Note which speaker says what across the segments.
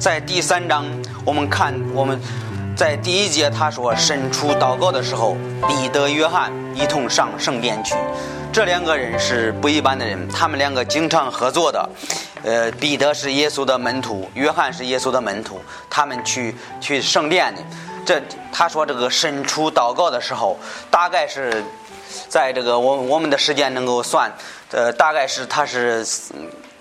Speaker 1: 在第三章，我们看我们在第一节他说伸出祷告的时候，彼得、约翰一同上圣殿去。这两个人是不一般的人，他们两个经常合作的。呃，彼得是耶稣的门徒，约翰是耶稣的门徒，他们去去圣殿的。这他说这个伸出祷告的时候，大概是在这个我我们的时间能够算，呃，大概是他是。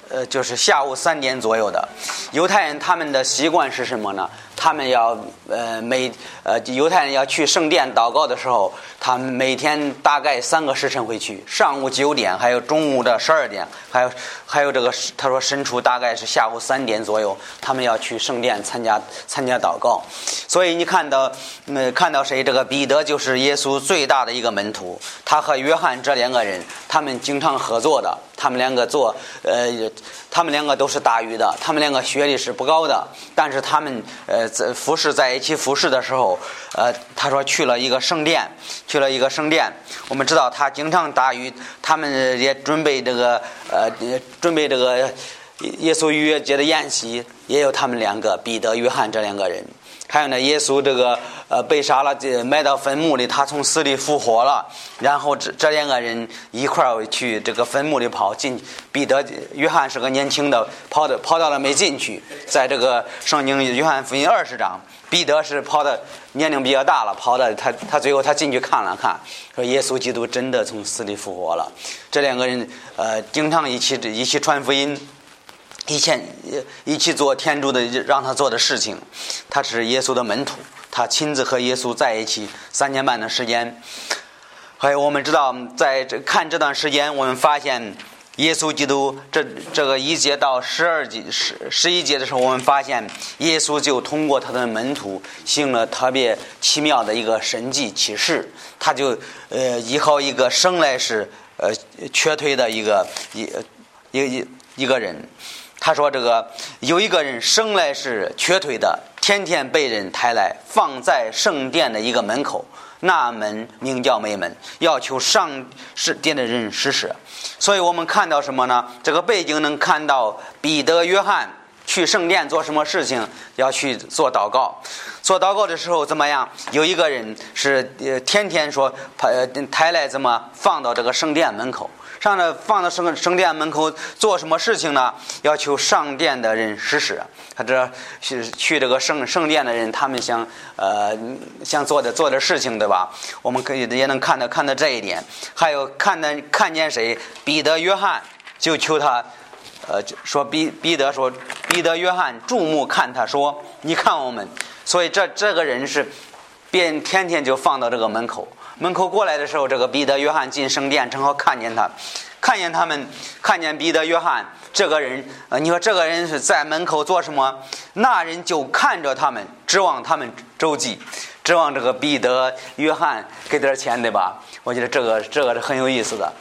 Speaker 1: 呃，就是下午三点左右的，犹太人他们的习惯是什么呢？他们要呃每呃犹太人要去圣殿祷告的时候，他们每天大概三个时辰会去，上午九点，还有中午的十二点，还有还有这个他说身处大概是下午三点左右，他们要去圣殿参加参加祷告。所以你看到嗯看到谁？这个彼得就是耶稣最大的一个门徒，他和约翰这两个人，他们经常合作的，他们两个做呃他们两个都是打鱼的，他们两个学历是不高的，但是他们呃。在服侍在一起服侍的时候，呃，他说去了一个圣殿，去了一个圣殿。我们知道他经常打鱼，他们也准备这个呃，准备这个耶稣逾越节的宴席，也有他们两个彼得、约翰这两个人。还有呢，耶稣这个呃被杀了，埋到坟墓里，他从死里复活了。然后这这两个人一块儿去这个坟墓里跑进。彼得、约翰是个年轻的，跑的跑到了没进去。在这个圣经约翰福音二十章，彼得是跑的年龄比较大了，跑的他他最后他进去看了看，说耶稣基督真的从死里复活了。这两个人呃经常一起一起传福音。一起一起做天主的让他做的事情，他是耶稣的门徒，他亲自和耶稣在一起三年半的时间。还有我们知道，在这看这段时间，我们发现耶稣基督这这个一节到十二节十十一节的时候，我们发现耶稣就通过他的门徒行了特别奇妙的一个神迹启示，他就呃依靠一个生来是呃瘸腿的一个一一一一个人。他说：“这个有一个人生来是瘸腿的，天天被人抬来放在圣殿的一个门口，那门名叫美门，要求上圣殿的人施舍。所以我们看到什么呢？这个背景能看到彼得、约翰去圣殿做什么事情？要去做祷告。做祷告的时候怎么样？有一个人是呃天天说抬抬来怎么放到这个圣殿门口。”上了放到圣圣殿门口做什么事情呢？要求上殿的人施舍。他这去去这个圣圣殿的人，他们想呃想做的做点事情，对吧？我们可以也能看到看到这一点。还有看到看见谁？彼得、约翰就求他，呃，说彼彼得说彼得、约翰注目看他说，你看我们。所以这这个人是，便天天就放到这个门口。门口过来的时候，这个彼得、约翰进圣殿，正好看见他，看见他们，看见彼得、约翰这个人，呃，你说这个人是在门口做什么？那人就看着他们，指望他们周济，指望这个彼得、约翰给点钱，对吧？我觉得这个这个是很有意思的。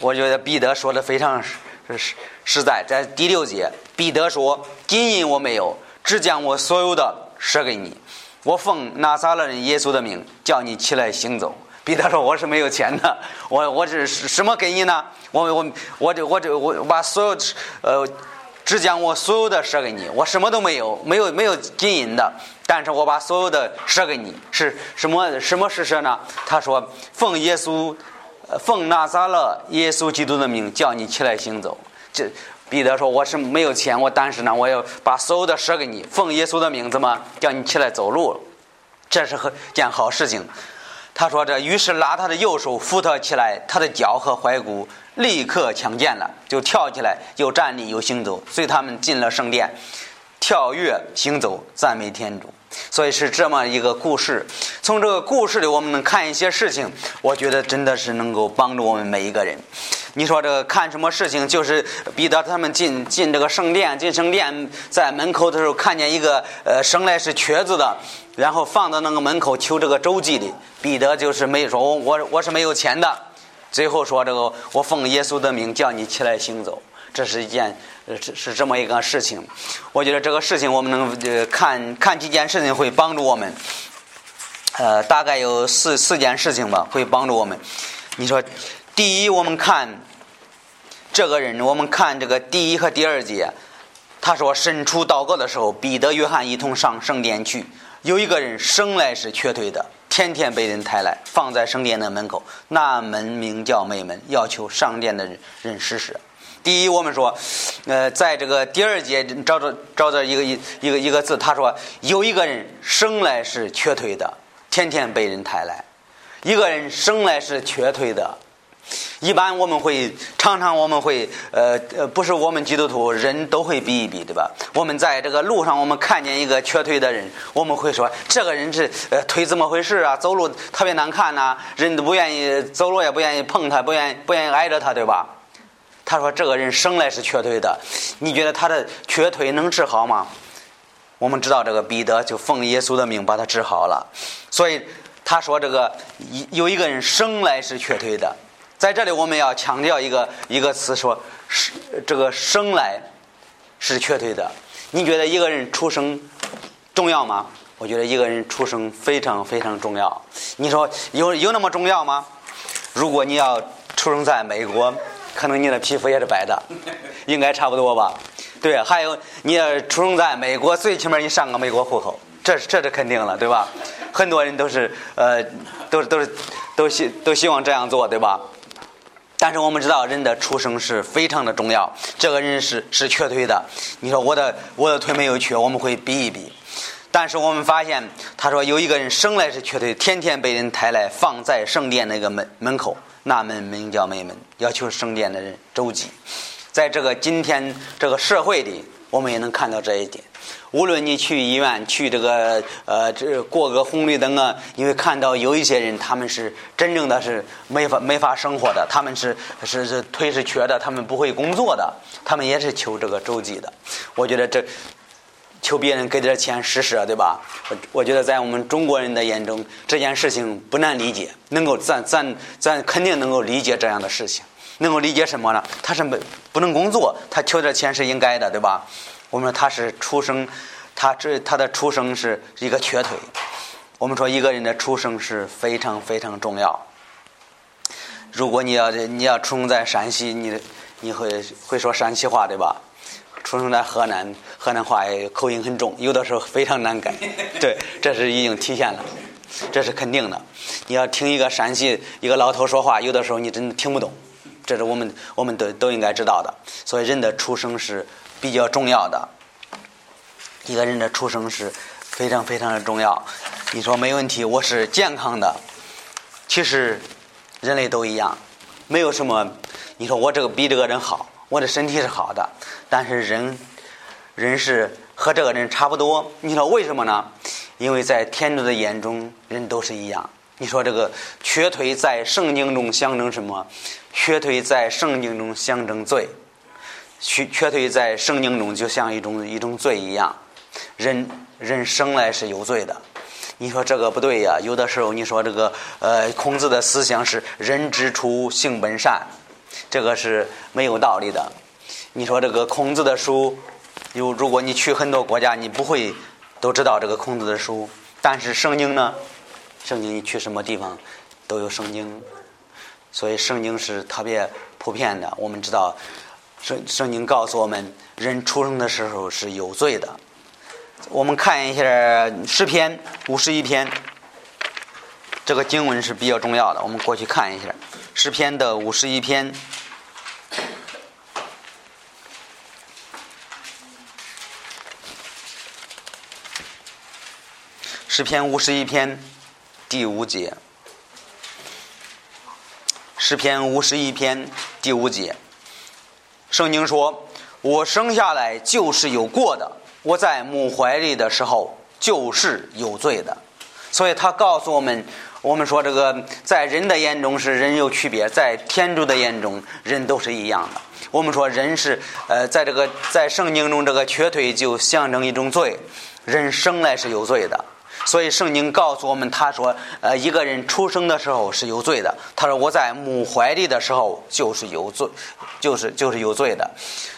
Speaker 1: 我觉得彼得说的非常实实在，在第六节，彼得说：“金银我没有，只将我所有的舍给你。我奉拿撒勒人耶稣的名，叫你起来行走。”彼得说：“我是没有钱的，我我是什么给你呢？我我我这我这我把所有呃，只将我所有的舍给你，我什么都没有，没有没有金银的，但是我把所有的舍给你，是什么什么施舍呢？他说：奉耶稣，奉拿撒勒耶稣基督的名，叫你起来行走。这彼得说：我是没有钱，我但是呢，我要把所有的舍给你，奉耶稣的名字嘛，叫你起来走路，这是很件好事情。”他说：“这于是拉他的右手扶他起来，他的脚和踝骨立刻强健了，就跳起来，又站立，又行走。随他们进了圣殿，跳跃行走，赞美天主。所以是这么一个故事。从这个故事里，我们能看一些事情。我觉得真的是能够帮助我们每一个人。你说这个看什么事情？就是彼得他们进进这个圣殿，进圣殿，在门口的时候看见一个呃生来是瘸子的。”然后放到那个门口求这个周济的彼得就是没说，我我我是没有钱的。最后说这个，我奉耶稣的名叫你起来行走，这是一件是是这么一个事情。我觉得这个事情我们能呃看看几件事情会帮助我们。呃，大概有四四件事情吧，会帮助我们。你说，第一，我们看这个人，我们看这个第一和第二节。他说：“伸出祷告的时候，彼得、约翰一同上圣殿去。有一个人生来是瘸腿的，天天被人抬来，放在圣殿的门口。那门名叫美门，要求上殿的人人施舍。第一，我们说，呃，在这个第二节找着找着一个一一个一个字，他说有一个人生来是瘸腿的，天天被人抬来。一个人生来是瘸腿的。”一般我们会常常我们会呃呃不是我们基督徒人都会比一比对吧？我们在这个路上我们看见一个瘸腿的人，我们会说这个人是呃腿怎么回事啊？走路特别难看呐，人都不愿意走路也不愿意碰他，不愿意不愿意挨着他对吧？他说这个人生来是瘸腿的，你觉得他的瘸腿能治好吗？我们知道这个彼得就奉耶稣的命把他治好了，所以他说这个有一个人生来是瘸腿的。在这里，我们要强调一个一个词，说是这个生来是瘸腿的。你觉得一个人出生重要吗？我觉得一个人出生非常非常重要。你说有有那么重要吗？如果你要出生在美国，可能你的皮肤也是白的，应该差不多吧？对，还有你要出生在美国，最起码你上个美国户口，这是这是肯定了，对吧？很多人都是呃，都都是都希都希望这样做，对吧？但是我们知道，人的出生是非常的重要。这个人是是瘸腿的，你说我的我的腿没有瘸，我们会比一比。但是我们发现，他说有一个人生来是瘸腿，天天被人抬来放在圣殿那个门门口，那门名叫美门，要求圣殿的人周济。在这个今天这个社会里，我们也能看到这一点。无论你去医院去这个呃，这过个红绿灯啊，你会看到有一些人，他们是真正的是没法没法生活的，他们是是是腿是瘸的，他们不会工作的，他们也是求这个周济的。我觉得这求别人给点钱施舍，对吧？我我觉得在我们中国人的眼中，这件事情不难理解，能够咱咱咱肯定能够理解这样的事情，能够理解什么呢？他是没不能工作，他求点钱是应该的，对吧？我们说他是出生，他这他的出生是一个瘸腿。我们说一个人的出生是非常非常重要。如果你要你要出生在山西，你你会会说山西话对吧？出生在河南，河南话口音很重，有的时候非常难改。对，这是已经体现了，这是肯定的。你要听一个山西一个老头说话，有的时候你真的听不懂。这是我们我们都都应该知道的。所以人的出生是。比较重要的，一个人的出生是非常非常的重要。你说没问题，我是健康的。其实人类都一样，没有什么。你说我这个比这个人好，我的身体是好的，但是人人是和这个人差不多。你说为什么呢？因为在天主的眼中，人都是一样。你说这个瘸腿在圣经中象征什么？瘸腿在圣经中象征罪。瘸瘸腿在圣经中就像一种一种罪一样，人人生来是有罪的。你说这个不对呀？有的时候你说这个呃，孔子的思想是“人之初，性本善”，这个是没有道理的。你说这个孔子的书，有如果你去很多国家，你不会都知道这个孔子的书。但是圣经呢？圣经你去什么地方都有圣经，所以圣经是特别普遍的。我们知道。圣圣经告诉我们，人出生的时候是有罪的。我们看一下诗篇五十一篇，这个经文是比较重要的。我们过去看一下诗篇的五十一篇，诗篇五十一篇第五节，诗篇五十一篇第五节。圣经说：“我生下来就是有过的，我在母怀里的时候就是有罪的。”所以他告诉我们：“我们说这个在人的眼中是人有区别，在天主的眼中人都是一样的。我们说人是呃，在这个在圣经中这个瘸腿就象征一种罪，人生来是有罪的。”所以圣经告诉我们，他说：“呃，一个人出生的时候是有罪的。”他说：“我在母怀里的时候就是有罪，就是就是有罪的。”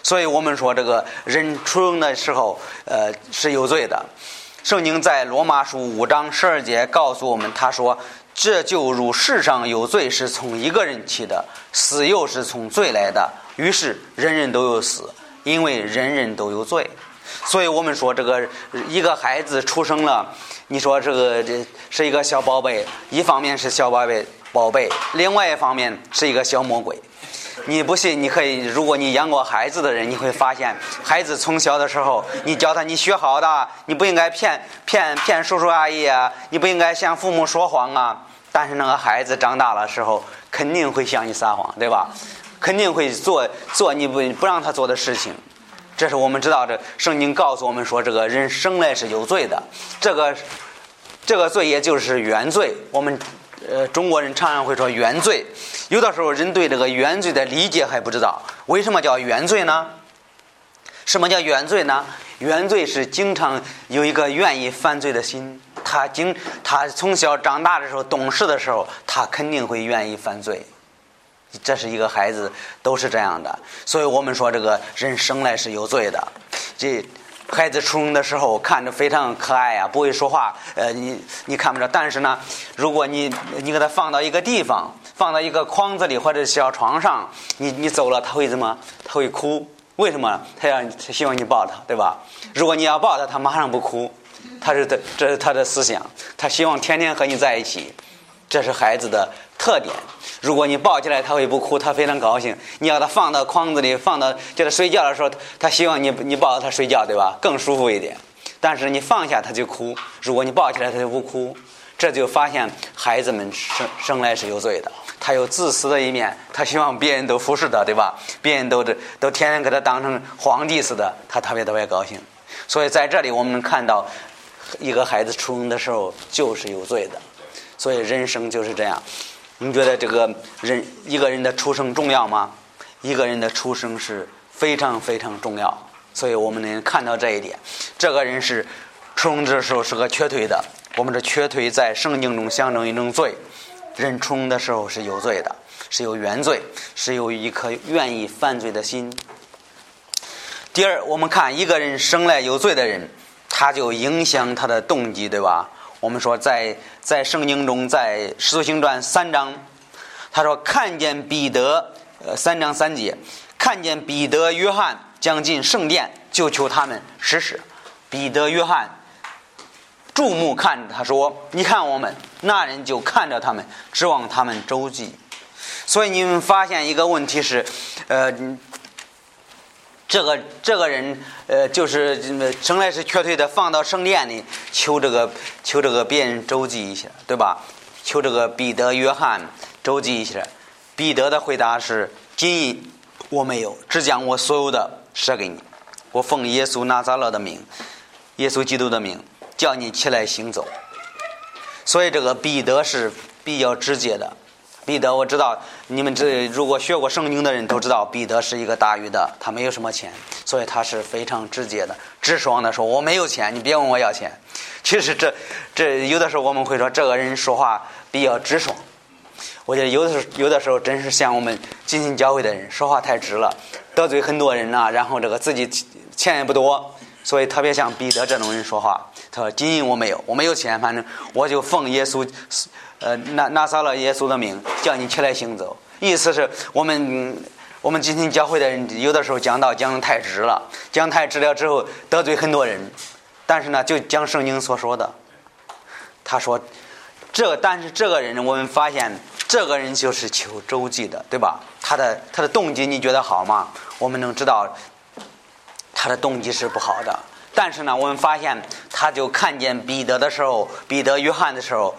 Speaker 1: 所以我们说，这个人出生的时候，呃，是有罪的。圣经在罗马书五章十二节告诉我们，他说：“这就如世上有罪是从一个人起的，死又是从罪来的，于是人人都有死。因为人人都有罪。所以我们说，这个一个孩子出生了，你说这个这是一个小宝贝，一方面是小宝贝宝贝，另外一方面是一个小魔鬼。你不信，你可以，如果你养过孩子的人，你会发现，孩子从小的时候，你教他，你学好的，你不应该骗骗骗叔叔阿姨啊，你不应该向父母说谎啊。但是那个孩子长大了时候，肯定会向你撒谎，对吧？肯定会做做你不不让他做的事情。这是我们知道，这圣经告诉我们说，这个人生来是有罪的。这个这个罪也就是原罪。我们呃中国人常常会说原罪。有的时候人对这个原罪的理解还不知道。为什么叫原罪呢？什么叫原罪呢？原罪是经常有一个愿意犯罪的心。他经他从小长大的时候，懂事的时候，他肯定会愿意犯罪。这是一个孩子，都是这样的，所以我们说这个人生来是有罪的。这孩子出生的时候看着非常可爱呀，不会说话，呃，你你看不着。但是呢，如果你你给他放到一个地方，放到一个筐子里或者小床上，你你走了，他会怎么？他会哭。为什么？他要他希望你抱他，对吧？如果你要抱他，他马上不哭。他是的，这是他的思想，他希望天天和你在一起。这是孩子的特点。如果你抱起来，他会不哭，他非常高兴。你要他放到筐子里，放到叫他睡觉的时候，他希望你你抱着他睡觉，对吧？更舒服一点。但是你放下他就哭。如果你抱起来，他就不哭。这就发现孩子们生生来是有罪的。他有自私的一面，他希望别人都服侍他，对吧？别人都都天天给他当成皇帝似的，他特别特别高兴。所以在这里我们能看到，一个孩子出生的时候就是有罪的。所以人生就是这样，你觉得这个人一个人的出生重要吗？一个人的出生是非常非常重要，所以我们能看到这一点。这个人是出生的时候是个瘸腿的，我们这瘸腿在圣经中象征一种罪。人出生的时候是有罪的，是有原罪，是有一颗愿意犯罪的心。第二，我们看一个人生来有罪的人，他就影响他的动机，对吧？我们说，在在圣经中，在《使徒行传》三章，他说看见彼得，呃，三章三节，看见彼得、约翰将进圣殿，就求他们试试。彼得、约翰注目看着他说：“你看我们。”那人就看着他们，指望他们周济。所以你们发现一个问题是，呃。这个这个人，呃，就是生来是瘸腿的，放到圣殿里求这个求这个别人周济一下，对吧？求这个彼得、约翰周济一下。彼得的回答是：金银我没有，只将我所有的舍给你。我奉耶稣拿撒勒的名，耶稣基督的名，叫你起来行走。所以这个彼得是比较直接的。彼得，我知道你们这如果学过圣经的人都知道，彼得是一个大鱼的，他没有什么钱，所以他是非常直接的、直爽的说：“我没有钱，你别问我要钱。”其实这这有的时候我们会说这个人说话比较直爽。我觉得有的时候有的时候真是像我们进行教会的人说话太直了，得罪很多人呐，然后这个自己钱也不多，所以特别像彼得这种人说话。他说：“金银我没有，我没有钱，反正我就奉耶稣。”呃，拿拿撒了耶稣的命，叫你起来行走。意思是我们我们今天教会的人，有的时候讲道讲的太直了，讲太直了之后得罪很多人。但是呢，就讲圣经所说的。他说，这但是这个人，我们发现这个人就是求周济的，对吧？他的他的动机你觉得好吗？我们能知道他的动机是不好的。但是呢，我们发现他就看见彼得的时候，彼得、约翰的时候。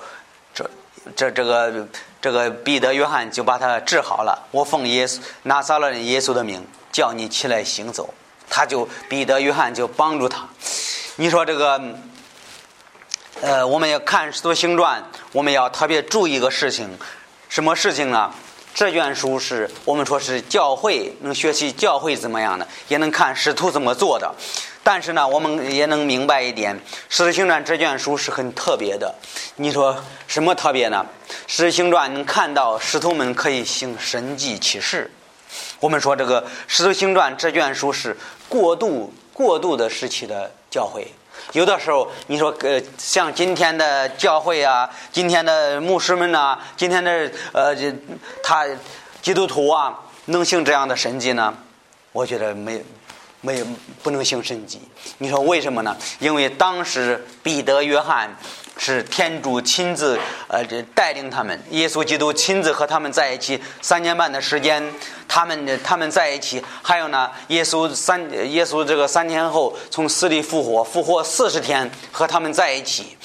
Speaker 1: 这这这个这个彼得、约翰就把他治好了。我奉耶稣拿撒勒人耶稣的名，叫你起来行走。他就彼得、约翰就帮助他。你说这个，呃，我们要看使徒行传，我们要特别注意一个事情，什么事情呢？这卷书是我们说是教会能学习教会怎么样的，也能看使徒怎么做的。但是呢，我们也能明白一点，《使徒行传》这卷书是很特别的。你说什么特别呢？《使徒行传》能看到使徒们可以行神迹启示。我们说这个《使徒行传》这卷书是过渡过渡的时期的教会。有的时候，你说呃，像今天的教会啊，今天的牧师们呐，今天的呃，他基督徒啊，能行这样的神迹呢？我觉得没。没有不能行神迹。你说为什么呢？因为当时彼得、约翰是天主亲自呃这带领他们，耶稣基督亲自和他们在一起三年半的时间，他们他们在一起。还有呢，耶稣三耶稣这个三天后从死里复活，复活四十天和他们在一起，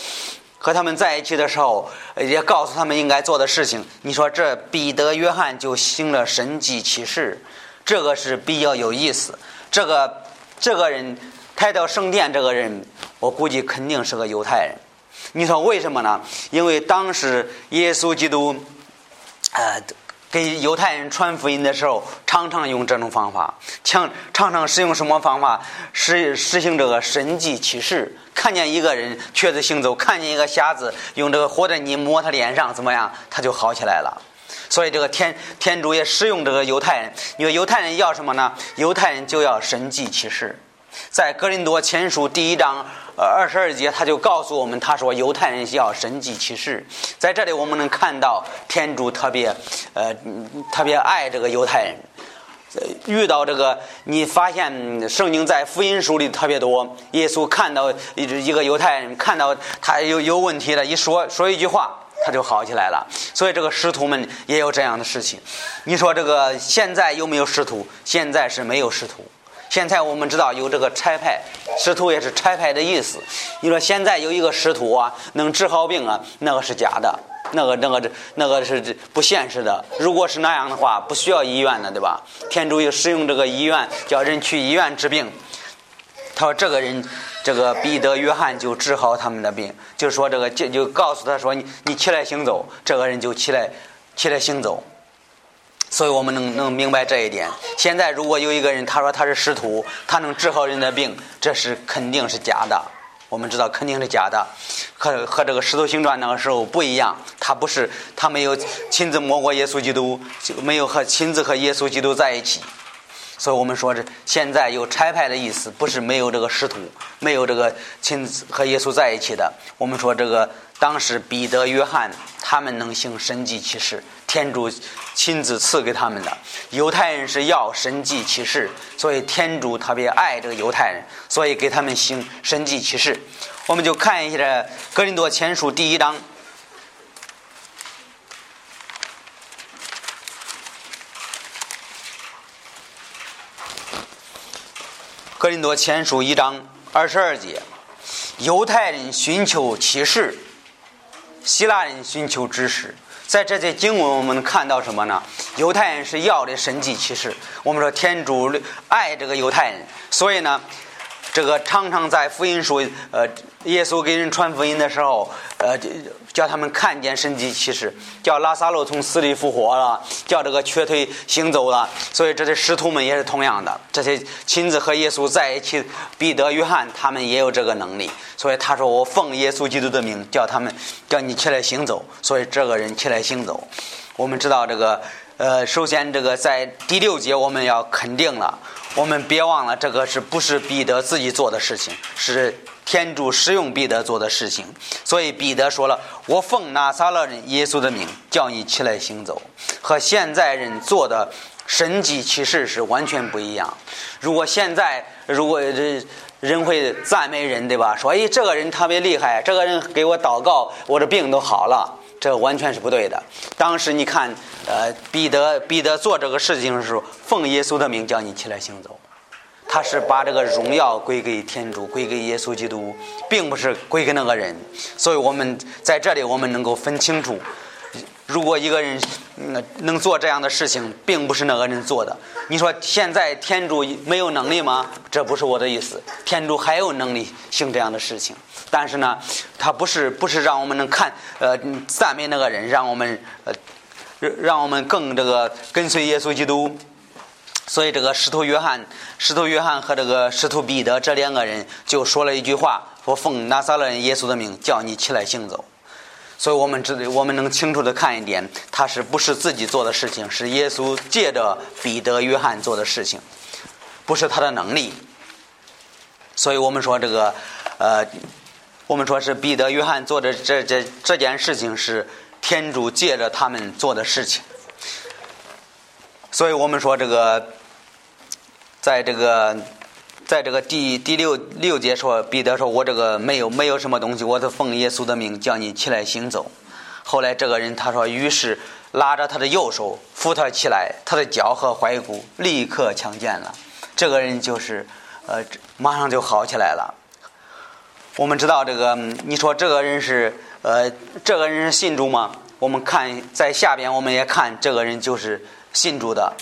Speaker 1: 和他们在一起的时候也告诉他们应该做的事情。你说这彼得、约翰就行了神迹奇事，这个是比较有意思。这个这个人抬到圣殿，这个人我估计肯定是个犹太人。你说为什么呢？因为当时耶稣基督，呃，给犹太人传福音的时候，常常用这种方法，常常常使用什么方法？实实行这个神迹启示。看见一个人瘸子行走，看见一个瞎子用这个活的泥抹他脸上，怎么样？他就好起来了。所以这个天天主也使用这个犹太人，因为犹太人要什么呢？犹太人就要神迹启示。在格林多前书第一章呃二十二节，他就告诉我们，他说犹太人要神迹启示。在这里我们能看到天主特别呃特别爱这个犹太人。遇到这个，你发现圣经在福音书里特别多。耶稣看到一一个犹太人，看到他有有问题的，一说说一句话。他就好起来了，所以这个师徒们也有这样的事情。你说这个现在有没有师徒？现在是没有师徒。现在我们知道有这个差派，师徒也是差派的意思。你说现在有一个师徒啊，能治好病啊，那个是假的，那个那个这那个是不现实的。如果是那样的话，不需要医院的，对吧？天主又使用这个医院，叫人去医院治病。他说这个人。这个彼得、约翰就治好他们的病，就说这个就就告诉他说你你起来行走，这个人就起来起来行走。所以我们能能明白这一点。现在如果有一个人他说他是使徒，他能治好人的病，这是肯定是假的。我们知道肯定是假的，和和这个使徒行传那个时候不一样。他不是他没有亲自摸过耶稣基督，就没有和亲自和耶稣基督在一起。所以我们说，这现在有差派的意思，不是没有这个师徒，没有这个亲自和耶稣在一起的。我们说，这个当时彼得、约翰他们能行神迹奇事，天主亲自赐给他们的。犹太人是要神迹奇事，所以天主特别爱这个犹太人，所以给他们行神迹奇事。我们就看一下《格林多前书》第一章。林多前书一章二十二节，犹太人寻求启示，希腊人寻求知识。在这些经文，我们看到什么呢？犹太人是要的神迹启示。我们说天主爱这个犹太人，所以呢。这个常常在福音书，呃，耶稣给人传福音的时候，呃，叫他们看见神迹奇事，叫拉萨路从死里复活了，叫这个瘸腿行走了。所以这些师徒们也是同样的，这些亲自和耶稣在一起，彼得、约翰他们也有这个能力。所以他说：“我奉耶稣基督的名，叫他们叫你起来行走。”所以这个人起来行走。我们知道这个，呃，首先这个在第六节我们要肯定了。我们别忘了，这个是不是彼得自己做的事情？是天主使用彼得做的事情。所以彼得说了：“我奉拿撒勒人耶稣的名，叫你起来行走。”和现在人做的神迹奇事是完全不一样。如果现在如果这人会赞美人，对吧？说：“哎，这个人特别厉害，这个人给我祷告，我的病都好了。”这完全是不对的。当时你看，呃，彼得彼得做这个事情的时候，奉耶稣的名叫你起来行走，他是把这个荣耀归给天主，归给耶稣基督，并不是归给那个人。所以我们在这里，我们能够分清楚。如果一个人能做这样的事情，并不是那个人做的。你说现在天主没有能力吗？这不是我的意思。天主还有能力行这样的事情，但是呢，他不是不是让我们能看呃赞美那个人，让我们呃让我们更这个跟随耶稣基督。所以这个使徒约翰、使徒约翰和这个使徒彼得这两个人就说了一句话：“说奉拿撒勒人耶稣的名，叫你起来行走。”所以我们知，我们能清楚的看一点，他是不是自己做的事情，是耶稣借着彼得、约翰做的事情，不是他的能力。所以我们说这个，呃，我们说是彼得、约翰做的这这这件事情是天主借着他们做的事情。所以我们说这个，在这个在这个第第六六节说，彼得说：“我这个没有没有什么东西，我是奉耶稣的命叫你起来行走。”后来这个人他说：“于是拉着他的右手扶他起来，他的脚和踝骨立刻强健了。这个人就是呃，马上就好起来了。我们知道这个，你说这个人是呃，这个人是信主吗？我们看在下边，我们也看这个人就是信主的。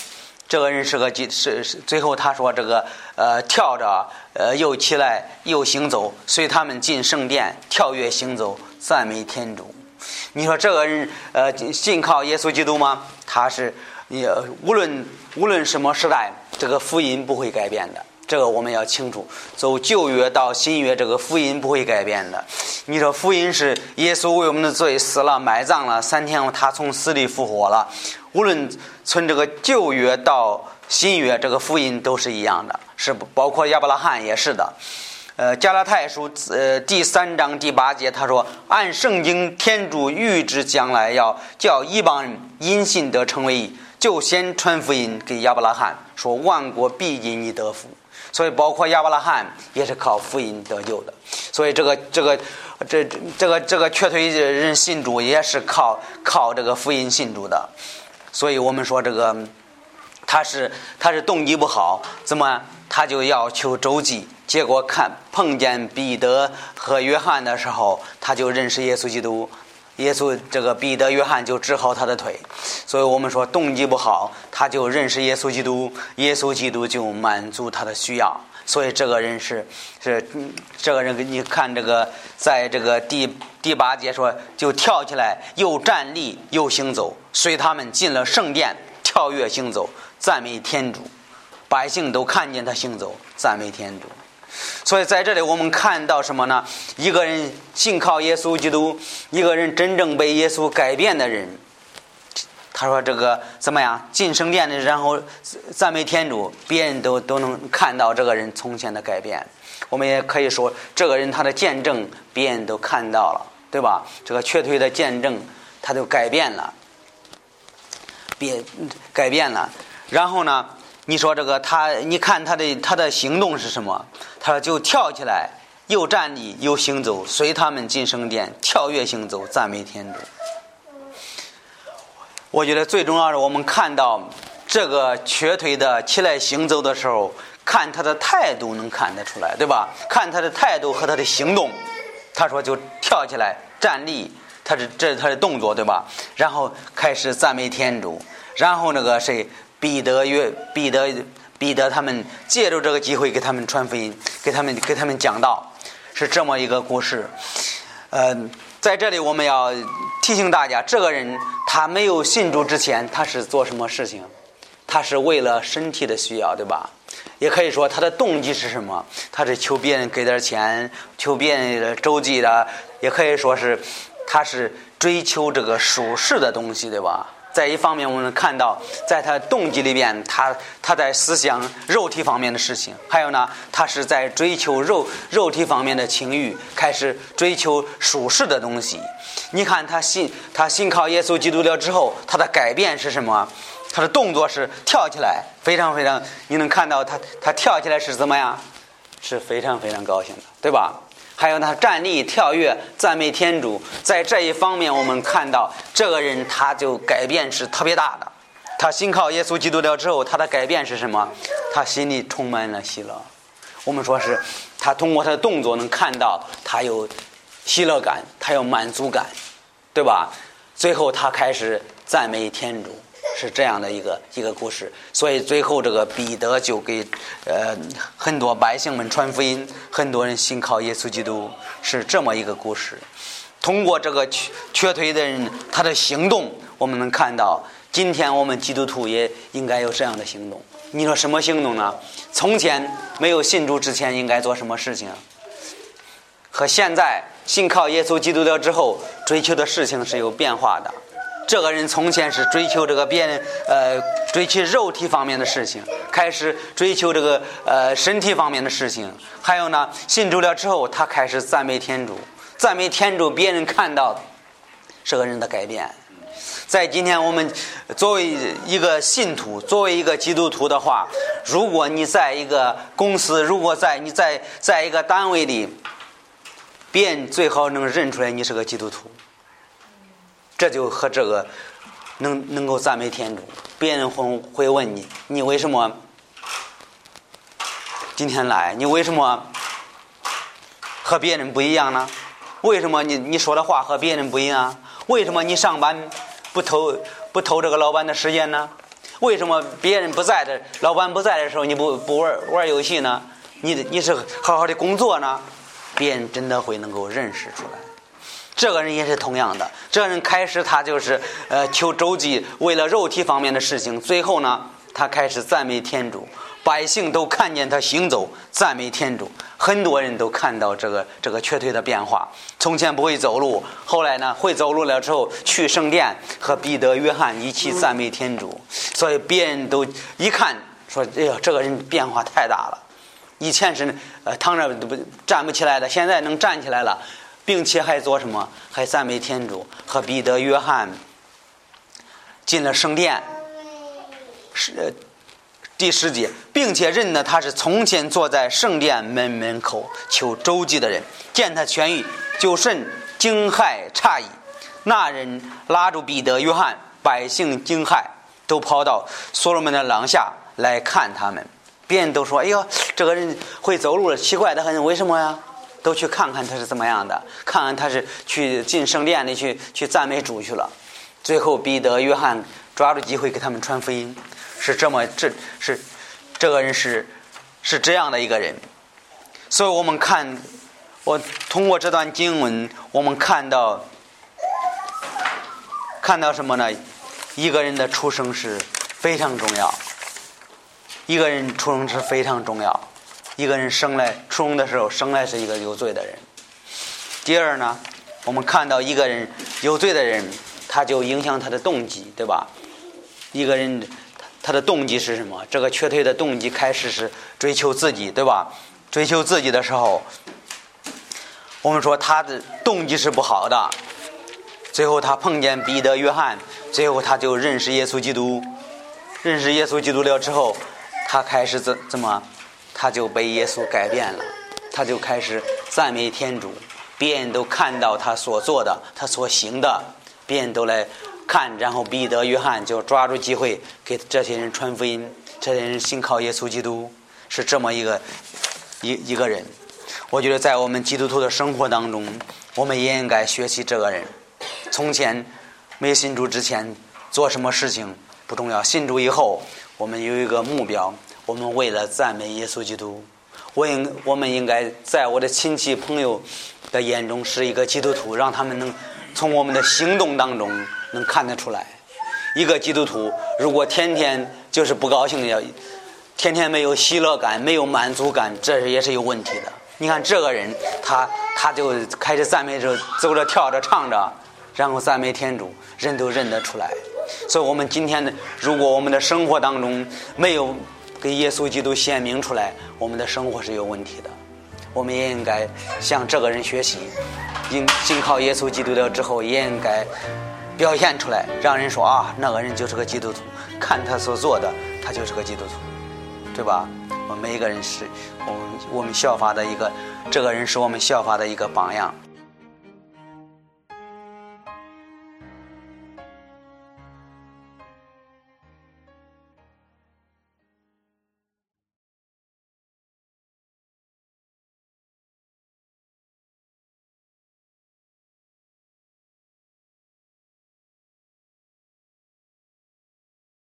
Speaker 1: 这个人是个是是，最后他说这个呃跳着呃又起来又行走，随他们进圣殿，跳跃行走，赞美天主。你说这个人呃信靠耶稣基督吗？他是也无论无论什么时代，这个福音不会改变的。这个我们要清楚，走旧约到新约，这个福音不会改变的。你说福音是耶稣为我们的罪死了、埋葬了，三天后他从死里复活了。无论从这个旧约到新约，这个福音都是一样的，是包括亚伯拉罕也是的。呃，加拉太书呃第三章第八节他说：“按圣经，天主预知将来要叫一帮人因信得成为，就先传福音给亚伯拉罕，说万国必因你得福。”所以，包括亚伯拉罕也是靠福音得救的。所以，这个这个这这个这个瘸腿人信主也是靠靠这个福音信主的。所以我们说，这个他是他是动机不好，怎么他就要求周济？结果看碰见彼得和约翰的时候，他就认识耶稣基督。耶稣这个彼得、约翰就治好他的腿，所以我们说动机不好，他就认识耶稣基督，耶稣基督就满足他的需要。所以这个人是是这个人，你看这个，在这个第第八节说，就跳起来，又站立又行走，随他们进了圣殿，跳跃行走，赞美天主，百姓都看见他行走，赞美天主。所以在这里，我们看到什么呢？一个人信靠耶稣基督，一个人真正被耶稣改变的人，他说：“这个怎么样？进圣殿的，然后赞美天主，别人都都能看到这个人从前的改变。我们也可以说，这个人他的见证，别人都看到了，对吧？这个瘸腿的见证，他就改变了，别改变了。然后呢？”你说这个他，你看他的他的行动是什么？他说就跳起来，又站立又行走，随他们进圣殿，跳跃行走，赞美天主。我觉得最重要是我们看到这个瘸腿的起来行走的时候，看他的态度能看得出来，对吧？看他的态度和他的行动。他说就跳起来站立，他是这是他的动作，对吧？然后开始赞美天主，然后那个谁？彼得约彼得彼得他们借助这个机会给他们传福音，给他们给他们讲道，是这么一个故事。嗯，在这里我们要提醒大家，这个人他没有信主之前，他是做什么事情？他是为了身体的需要，对吧？也可以说他的动机是什么？他是求别人给点钱，求别人周济的，也可以说是他是追求这个舒适的东西，对吧？在一方面，我们能看到，在他动机里边，他他在思想肉体方面的事情；还有呢，他是在追求肉肉体方面的情欲，开始追求属世的东西。你看他信他信靠耶稣基督了之后，他的改变是什么？他的动作是跳起来，非常非常，你能看到他他跳起来是怎么样？是非常非常高兴的，对吧？还有他站立、跳跃、赞美天主，在这一方面，我们看到这个人他就改变是特别大的。他信靠耶稣基督了之后，他的改变是什么？他心里充满了喜乐。我们说是，他通过他的动作能看到他有喜乐感，他有满足感，对吧？最后他开始赞美天主。是这样的一个一个故事，所以最后这个彼得就给呃很多百姓们传福音，很多人信靠耶稣基督，是这么一个故事。通过这个瘸瘸腿的人他的行动，我们能看到，今天我们基督徒也应该有这样的行动。你说什么行动呢？从前没有信主之前应该做什么事情？和现在信靠耶稣基督了之后追求的事情是有变化的。这个人从前是追求这个别人呃追求肉体方面的事情，开始追求这个呃身体方面的事情，还有呢信主了之后，他开始赞美天主，赞美天主，别人看到这个人的改变，在今天我们作为一个信徒，作为一个基督徒的话，如果你在一个公司，如果在你在在一个单位里，别人最好能认出来你是个基督徒，这就和这个能能够赞美天主。别人会会问你，你为什么今天来？你为什么和别人不一样呢？为什么你你说的话和别人不一样？为什么你上班不偷不偷这个老板的时间呢？为什么别人不在的，老板不在的时候你不不玩玩游戏呢？你你是好好的工作呢？别人真的会能够认识出来。这个人也是同样的，这个人开始他就是呃求周济，为了肉体方面的事情，最后呢他开始赞美天主。百姓都看见他行走，赞美天主。很多人都看到这个这个瘸腿的变化。从前不会走路，后来呢会走路了之后，去圣殿和彼得、约翰一起赞美天主。所以别人都一看说：“哎呀，这个人变化太大了。以前是呃躺着不站不起来的，现在能站起来了，并且还做什么？还赞美天主。和彼得、约翰进了圣殿，是。”第十节，并且认得他是从前坐在圣殿门门口求周济的人，见他痊愈，就甚惊骇诧异。那人拉住彼得、约翰，百姓惊骇，都跑到所罗门的廊下来看他们。别人都说：“哎呦，这个人会走路了，奇怪的很，为什么呀？”都去看看他是怎么样的，看看他是去进圣殿里去去赞美主去了。最后，彼得、约翰抓住机会给他们传福音。是这么，这是这个人是是这样的一个人，所以我们看，我通过这段经文，我们看到看到什么呢？一个人的出生是非常重要，一个人出生是非常重要，一个人生来出生的时候生来是一个有罪的人。第二呢，我们看到一个人有罪的人，他就影响他的动机，对吧？一个人。他的动机是什么？这个瘸腿的动机开始是追求自己，对吧？追求自己的时候，我们说他的动机是不好的。最后他碰见彼得、约翰，最后他就认识耶稣基督。认识耶稣基督了之后，他开始怎怎么？他就被耶稣改变了。他就开始赞美天主，别人都看到他所做的，他所行的，别人都来。看，然后彼得、约翰就抓住机会给这些人传福音。这些人信靠耶稣基督，是这么一个一一个人。我觉得在我们基督徒的生活当中，我们也应该学习这个人。从前没信主之前做什么事情不重要，信主以后，我们有一个目标，我们为了赞美耶稣基督，我应我们应该在我的亲戚朋友的眼中是一个基督徒，让他们能从我们的行动当中。能看得出来，一个基督徒如果天天就是不高兴要，天天没有喜乐感、没有满足感，这也是有问题的。你看这个人，他他就开始赞美着、走着、跳着、唱着，然后赞美天主，人都认得出来。所以，我们今天的，如果我们的生活当中没有给耶稣基督显明出来，我们的生活是有问题的。我们也应该向这个人学习，应信靠耶稣基督了之后，也应该。表现出来，让人说啊，那个人就是个基督徒，看他所做的，他就是个基督徒，对吧？我们每一个人是我们我们效法的一个，这个人是我们效法的一个榜样。